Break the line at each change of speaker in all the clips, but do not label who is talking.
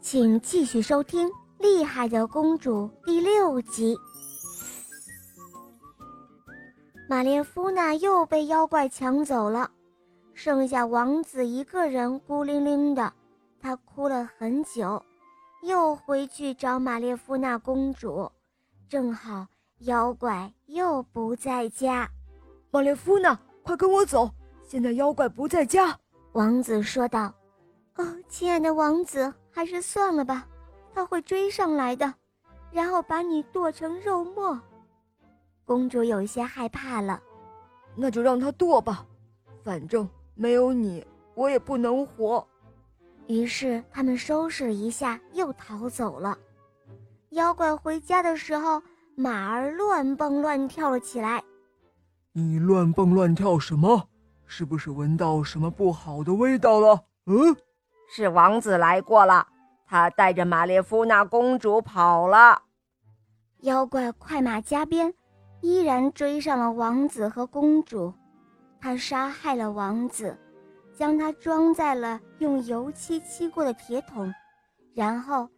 请继续收听《厉害的公主》第六集。马列夫娜又被妖怪抢走了，剩下王子一个人孤零零的，他哭了很久，又回去找马列夫娜公主。正好妖怪又不在家，
马列夫娜，快跟我走！现在妖怪不在家。
王子说道：“哦，亲爱的王子。”还是算了吧，他会追上来的，然后把你剁成肉末。公主有些害怕了，
那就让他剁吧，反正没有你，我也不能活。
于是他们收拾一下，又逃走了。妖怪回家的时候，马儿乱蹦乱跳了起来。
你乱蹦乱跳什么？是不是闻到什么不好的味道了？嗯。
是王子来过了，他带着玛列夫娜公主跑了。
妖怪快马加鞭，依然追上了王子和公主。他杀害了王子，将他装在了用油漆漆过的铁桶，然后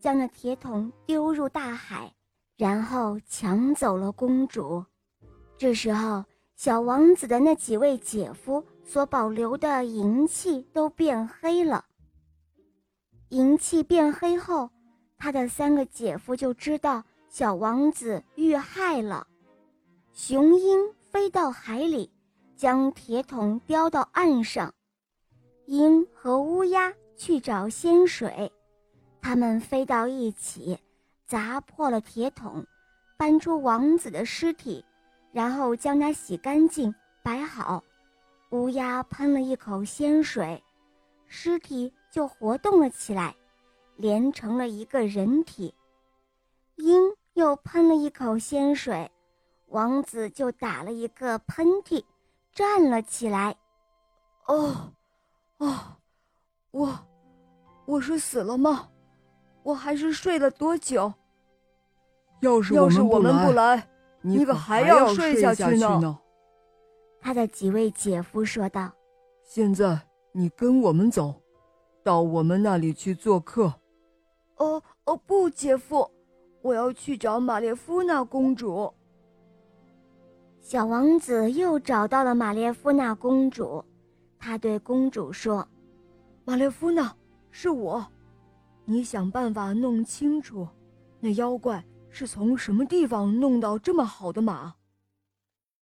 将那铁桶丢入大海，然后抢走了公主。这时候，小王子的那几位姐夫所保留的银器都变黑了。银器变黑后，他的三个姐夫就知道小王子遇害了。雄鹰飞到海里，将铁桶叼到岸上。鹰和乌鸦去找仙水，他们飞到一起，砸破了铁桶，搬出王子的尸体，然后将它洗干净，摆好。乌鸦喷了一口仙水，尸体。就活动了起来，连成了一个人体。鹰又喷了一口鲜水，王子就打了一个喷嚏，站了起来。
哦，哦，我，我是死了吗？我还是睡了多久？
要是
要是
我
们不来，
你
可
还
要
睡
下
去
呢。
他的几位姐夫说道：“
现在你跟我们走。”到我们那里去做客。
哦哦不，姐夫，我要去找玛列夫娜公主。
小王子又找到了玛列夫娜公主，他对公主说：“
玛列夫娜，是我，你想办法弄清楚，那妖怪是从什么地方弄到这么好的马。”